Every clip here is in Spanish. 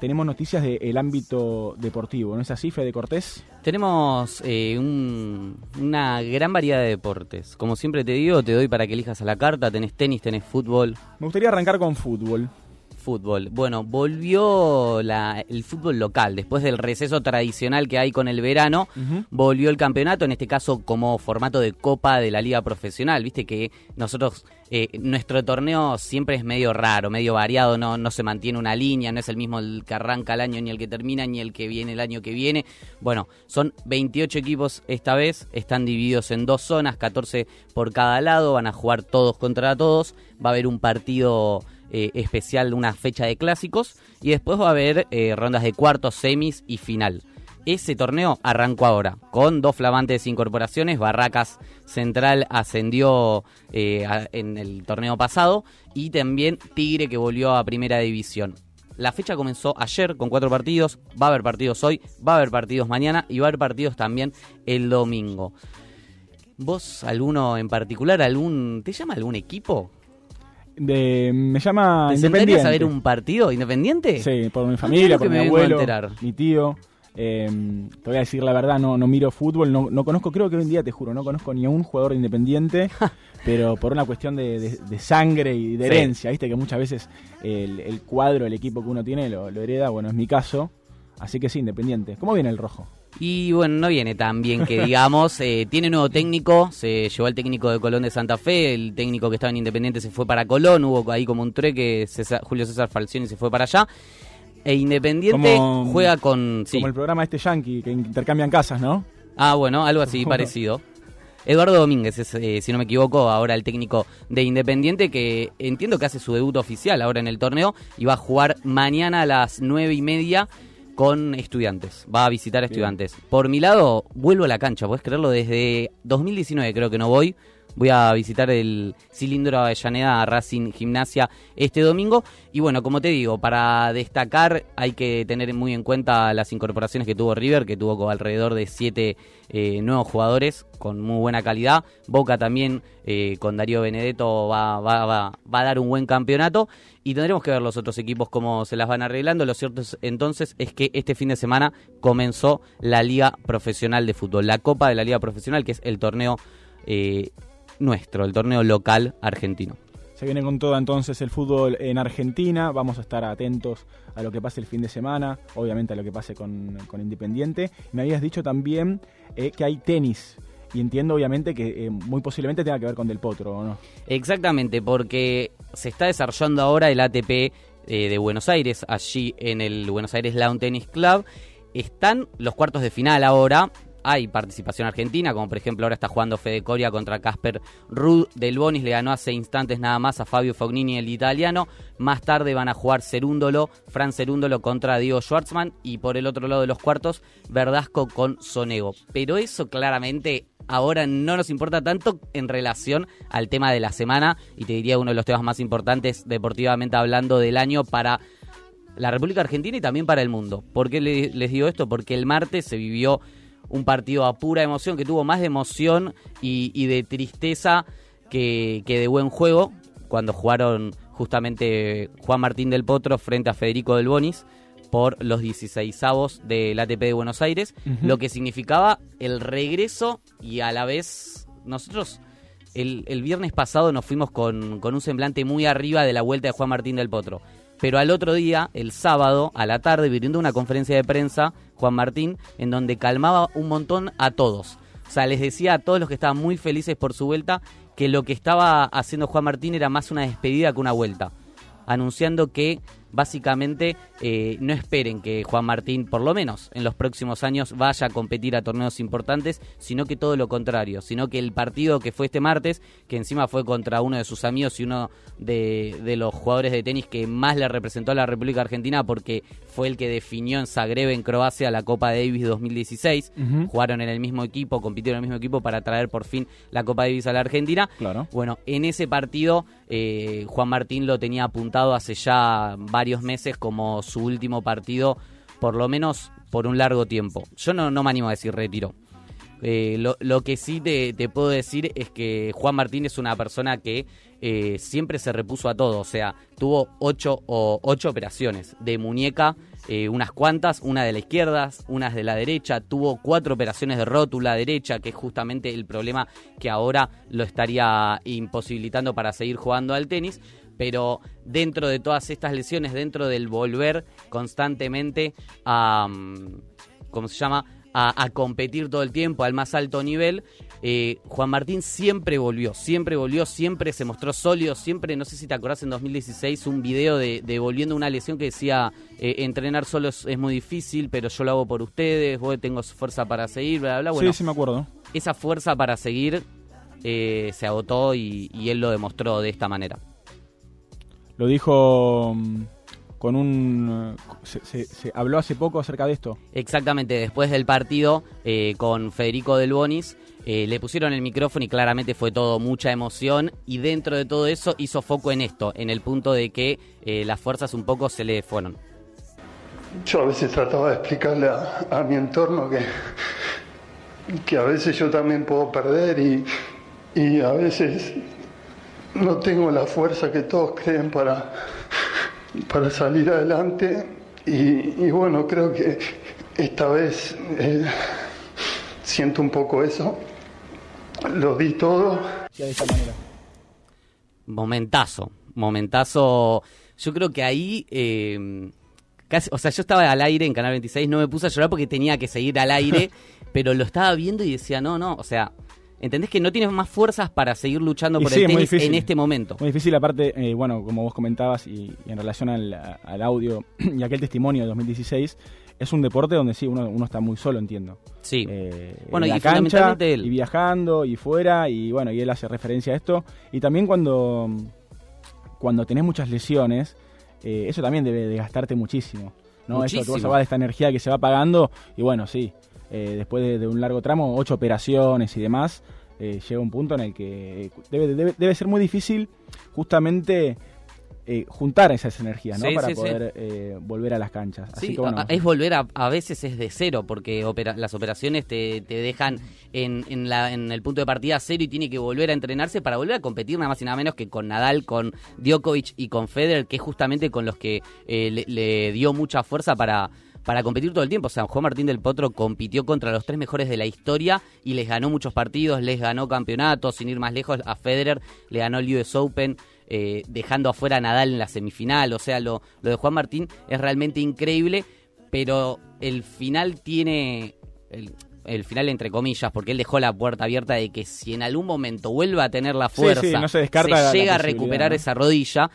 tenemos noticias del ámbito deportivo, ¿no es así, Fede Cortés? Tenemos eh, una gran variedad de deportes. Como siempre te digo, te doy para que elijas a la carta. Tenés tenis, tenés fútbol. Me gustaría arrancar con fútbol fútbol. Bueno, volvió el fútbol local. Después del receso tradicional que hay con el verano, volvió el campeonato, en este caso como formato de copa de la liga profesional. Viste que nosotros, eh, nuestro torneo siempre es medio raro, medio variado, no, no se mantiene una línea, no es el mismo el que arranca el año, ni el que termina, ni el que viene el año que viene. Bueno, son 28 equipos esta vez, están divididos en dos zonas, 14 por cada lado, van a jugar todos contra todos, va a haber un partido eh, especial, una fecha de clásicos, y después va a haber eh, rondas de cuartos, semis y final. Ese torneo arrancó ahora, con dos flamantes incorporaciones. Barracas Central ascendió eh, en el torneo pasado y también Tigre que volvió a Primera División. La fecha comenzó ayer con cuatro partidos, va a haber partidos hoy, va a haber partidos mañana y va a haber partidos también el domingo. ¿Vos, alguno en particular, algún, te llama algún equipo de, me llama ¿Te Independiente. a ver un partido independiente? Sí, por mi familia, por mi abuelo, mi tío. Eh, te voy a decir la verdad, no, no miro fútbol, no, no conozco, creo que hoy en día, te juro, no conozco ni a un jugador independiente, pero por una cuestión de, sangre y de herencia, viste que muchas veces el, cuadro, el equipo que uno tiene lo, lo hereda, bueno, es mi caso, así que sí, independiente. ¿Cómo viene el rojo? Y bueno, no viene tan bien que digamos. Eh, tiene nuevo técnico, se llevó al técnico de Colón de Santa Fe, el técnico que estaba en Independiente se fue para Colón, hubo ahí como un treque, Julio César Falcioni se fue para allá. E Independiente juega con... Como el programa este Yankee, que intercambian casas, ¿no? Ah, bueno, algo así parecido. Eduardo Domínguez es, eh, si no me equivoco, ahora el técnico de Independiente, que entiendo que hace su debut oficial ahora en el torneo y va a jugar mañana a las nueve y media con estudiantes. Va a visitar estudiantes. Por mi lado, vuelvo a la cancha, puedes creerlo, desde 2019 creo que no voy. Voy a visitar el Cilindro Avellaneda Racing Gimnasia este domingo. Y bueno, como te digo, para destacar hay que tener muy en cuenta las incorporaciones que tuvo River, que tuvo alrededor de siete eh, nuevos jugadores con muy buena calidad. Boca también eh, con Darío Benedetto va, va, va, va a dar un buen campeonato. Y tendremos que ver los otros equipos cómo se las van arreglando. Lo cierto es, entonces es que este fin de semana comenzó la Liga Profesional de Fútbol, la Copa de la Liga Profesional, que es el torneo eh, nuestro, el torneo local argentino. Se viene con todo entonces el fútbol en Argentina, vamos a estar atentos a lo que pase el fin de semana, obviamente a lo que pase con, Independiente. Me habías dicho también eh, que hay tenis y entiendo obviamente que eh, muy posiblemente tenga que ver con Del Potro, ¿o no? Exactamente, porque se está desarrollando ahora el ATP eh, de Buenos Aires, allí en el Buenos Aires Lawn Tennis Club. Están los cuartos de final ahora, hay participación argentina, como por ejemplo ahora está jugando Fede Coria contra Casper Ruud. Del Bonis le ganó hace instantes nada más a Fabio Fognini, el italiano. Más tarde van a jugar Cerúndolo, Fran Cerúndolo contra Diego Schwartzman. Y por el otro lado de los cuartos, Verdasco con Sonego. Pero eso claramente ahora no nos importa tanto en relación al tema de la semana y te diría uno de los temas más importantes deportivamente hablando del año para la República Argentina y también para el mundo. ¿Por qué les digo esto? Porque el martes se vivió un partido a pura emoción, que tuvo más de emoción y, de tristeza que, de buen juego, cuando jugaron justamente Juan Martín del Potro frente a Federico del Bonis por los 16avos del ATP de Buenos Aires, lo que significaba el regreso y a la vez nosotros el, el viernes pasado nos fuimos con, con un semblante muy arriba de la vuelta de Juan Martín del Potro. Pero al otro día, el sábado, a la tarde, viviendo una conferencia de prensa, Juan Martín, en donde calmaba un montón a todos. O sea, les decía a todos los que estaban muy felices por su vuelta que lo que estaba haciendo Juan Martín era más una despedida que una vuelta. Anunciando que básicamente eh, no esperen que Juan Martín, por lo menos en los próximos años, vaya a competir a torneos importantes, sino que todo lo contrario, sino que el partido que fue este martes, que encima fue contra uno de sus amigos y uno de, los jugadores de tenis que más le representó a la República Argentina, porque fue el que definió en Zagreb, en Croacia, la Copa Davis 2016. Jugaron en el mismo equipo, compitieron en el mismo equipo para traer por fin la Copa Davis a la Argentina. Claro. Bueno, en ese partido eh, Juan Martín lo tenía apuntado hace ya varios meses como su último partido, por lo menos por un largo tiempo. Yo no, no me animo a decir retiro. Eh, lo, que sí te, puedo decir es que Juan Martín es una persona que eh, siempre se repuso a todo. O sea, tuvo ocho, o, ocho operaciones de muñeca eh, unas cuantas, una de la izquierda, unas de la derecha, tuvo cuatro operaciones de rótula derecha, que es justamente el problema que ahora lo estaría imposibilitando para seguir jugando al tenis, pero dentro de todas estas lesiones, dentro del volver constantemente a, mm, ¿cómo se llama? A, competir todo el tiempo al más alto nivel, eh, Juan Martín siempre volvió, siempre volvió, siempre se mostró sólido, siempre, no sé si te acordás en 2016, un video de, volviendo una lesión que decía, eh, entrenar solo es, muy difícil, pero yo lo hago por ustedes, vos tengo fuerza para seguir, bla, bla, Bueno, sí, sí me acuerdo. Esa fuerza para seguir eh, se agotó y él lo demostró de esta manera. Lo dijo mm, con un... Se, habló hace poco acerca de esto. Exactamente, después del partido eh, con Federico Del Bonis, eh, le pusieron el micrófono y claramente fue todo mucha emoción y dentro de todo eso hizo foco en esto, en el punto de que eh, las fuerzas un poco se le fueron. Yo a veces trataba de explicarle a, mi entorno que, que a veces yo también puedo perder y, y a veces no tengo la fuerza que todos creen para, para salir adelante y, bueno, creo que esta vez eh, siento un poco eso. Lo di todo. Momentazo, momentazo. Yo creo que ahí... Eh, casi, o sea, yo estaba al aire en Canal 26, no me puse a llorar porque tenía que seguir al aire, pero lo estaba viendo y decía, no, no, o sea, ¿Entendés que no tienes más fuerzas para seguir luchando por el tenis en este momento? Muy difícil, aparte, eh, bueno, como vos comentabas, y, en relación al, audio y aquel testimonio de 2016, es un deporte donde sí, uno, uno está muy solo, entiendo. Sí. Eh, bueno, y cancha, él. Y viajando, y fuera, y bueno, y él hace referencia a esto. Y también cuando, cuando tenés muchas lesiones, eh, eso también debe desgastarte muchísimo. ¿no? Muchísimo. Eso, tú vas de esta energía que se va pagando, y bueno, sí, eh, después de, un largo tramo, ocho operaciones y demás, eh, llega un punto en el que debe, debe, ser muy difícil justamente eh, juntar esas energías, ¿no? Para poder volver a las canchas. es volver a, veces es de cero, porque las operaciones te, dejan en, en, la, en, el punto de partida cero y tiene que volver a entrenarse para volver a competir nada más y nada menos que con Nadal, con Djokovic y con Federer, que es justamente con los que le dio mucha fuerza para para competir todo el tiempo. O sea, Juan Martín del Potro compitió contra los tres mejores de la historia y les ganó muchos partidos, les ganó campeonatos, sin ir más lejos, a Federer le ganó el US Open. Eh, dejando afuera a Nadal en la semifinal, o sea, lo, lo de Juan Martín es realmente increíble, pero el final tiene, el, final entre comillas, porque él dejó la puerta abierta de que si en algún momento vuelva a tener la fuerza, se, descarta llega a recuperar esa rodilla,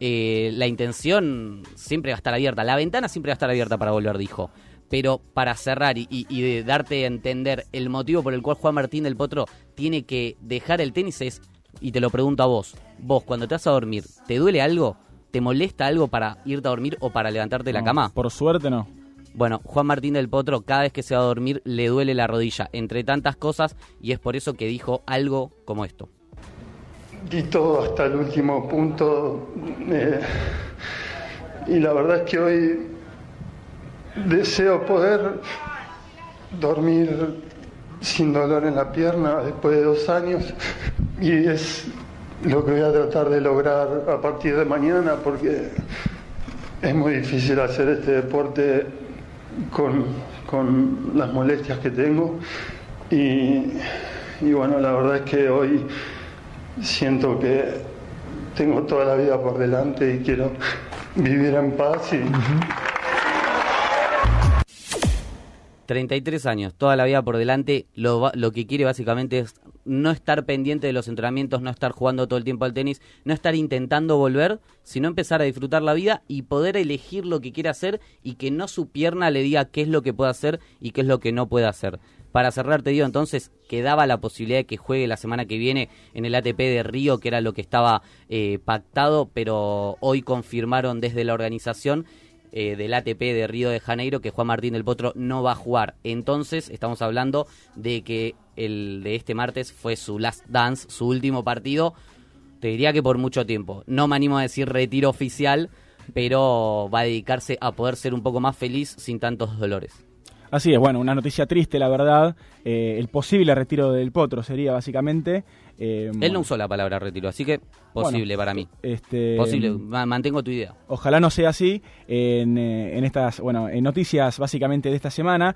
eh, la intención siempre va a estar abierta, la ventana siempre va a estar abierta para volver, dijo. Pero para cerrar y, de darte a entender el motivo por el cual Juan Martín del Potro tiene que dejar el tenis es, y te lo pregunto a vos, vos cuando te vas a dormir, ¿te duele algo? ¿Te molesta algo para irte a dormir o para levantarte de la cama? Por suerte no. Bueno, Juan Martín del Potro cada vez que se va a dormir le duele la rodilla, entre tantas cosas, y es por eso que dijo algo como esto di todo hasta el último punto eh, y la verdad es que hoy deseo poder dormir sin dolor en la pierna después de dos años y es lo que voy a tratar de lograr a partir de mañana porque es muy difícil hacer este deporte con, con las molestias que tengo. Y, y bueno, la verdad es que hoy siento que tengo toda la vida por delante y quiero vivir en paz y... 33 años, toda la vida por delante, lo, lo que quiere básicamente es no estar pendiente de los entrenamientos, no estar jugando todo el tiempo al tenis, no estar intentando volver, sino empezar a disfrutar la vida y poder elegir lo que quiere hacer y que no su pierna le diga qué es lo que puede hacer y qué es lo que no puede hacer. Para cerrar, te digo entonces, quedaba la posibilidad de que juegue la semana que viene en el ATP de Río, que era lo que estaba eh, pactado, pero hoy confirmaron desde la organización eh, del ATP de Río de Janeiro que Juan Martín del Potro no va a jugar. Entonces, estamos hablando de que el de este martes fue su last dance, su último partido. Te diría que por mucho tiempo. No me animo a decir retiro oficial, pero va a dedicarse a poder ser un poco más feliz sin tantos dolores. Así es, bueno, una noticia triste, la verdad. Eh, el posible retiro del Potro sería básicamente. Eh, Él no usó la palabra retiro, así que posible para mí. Este, posible, mantengo tu idea. Ojalá no sea así. En, eh, en, estas, bueno, en noticias básicamente de esta semana,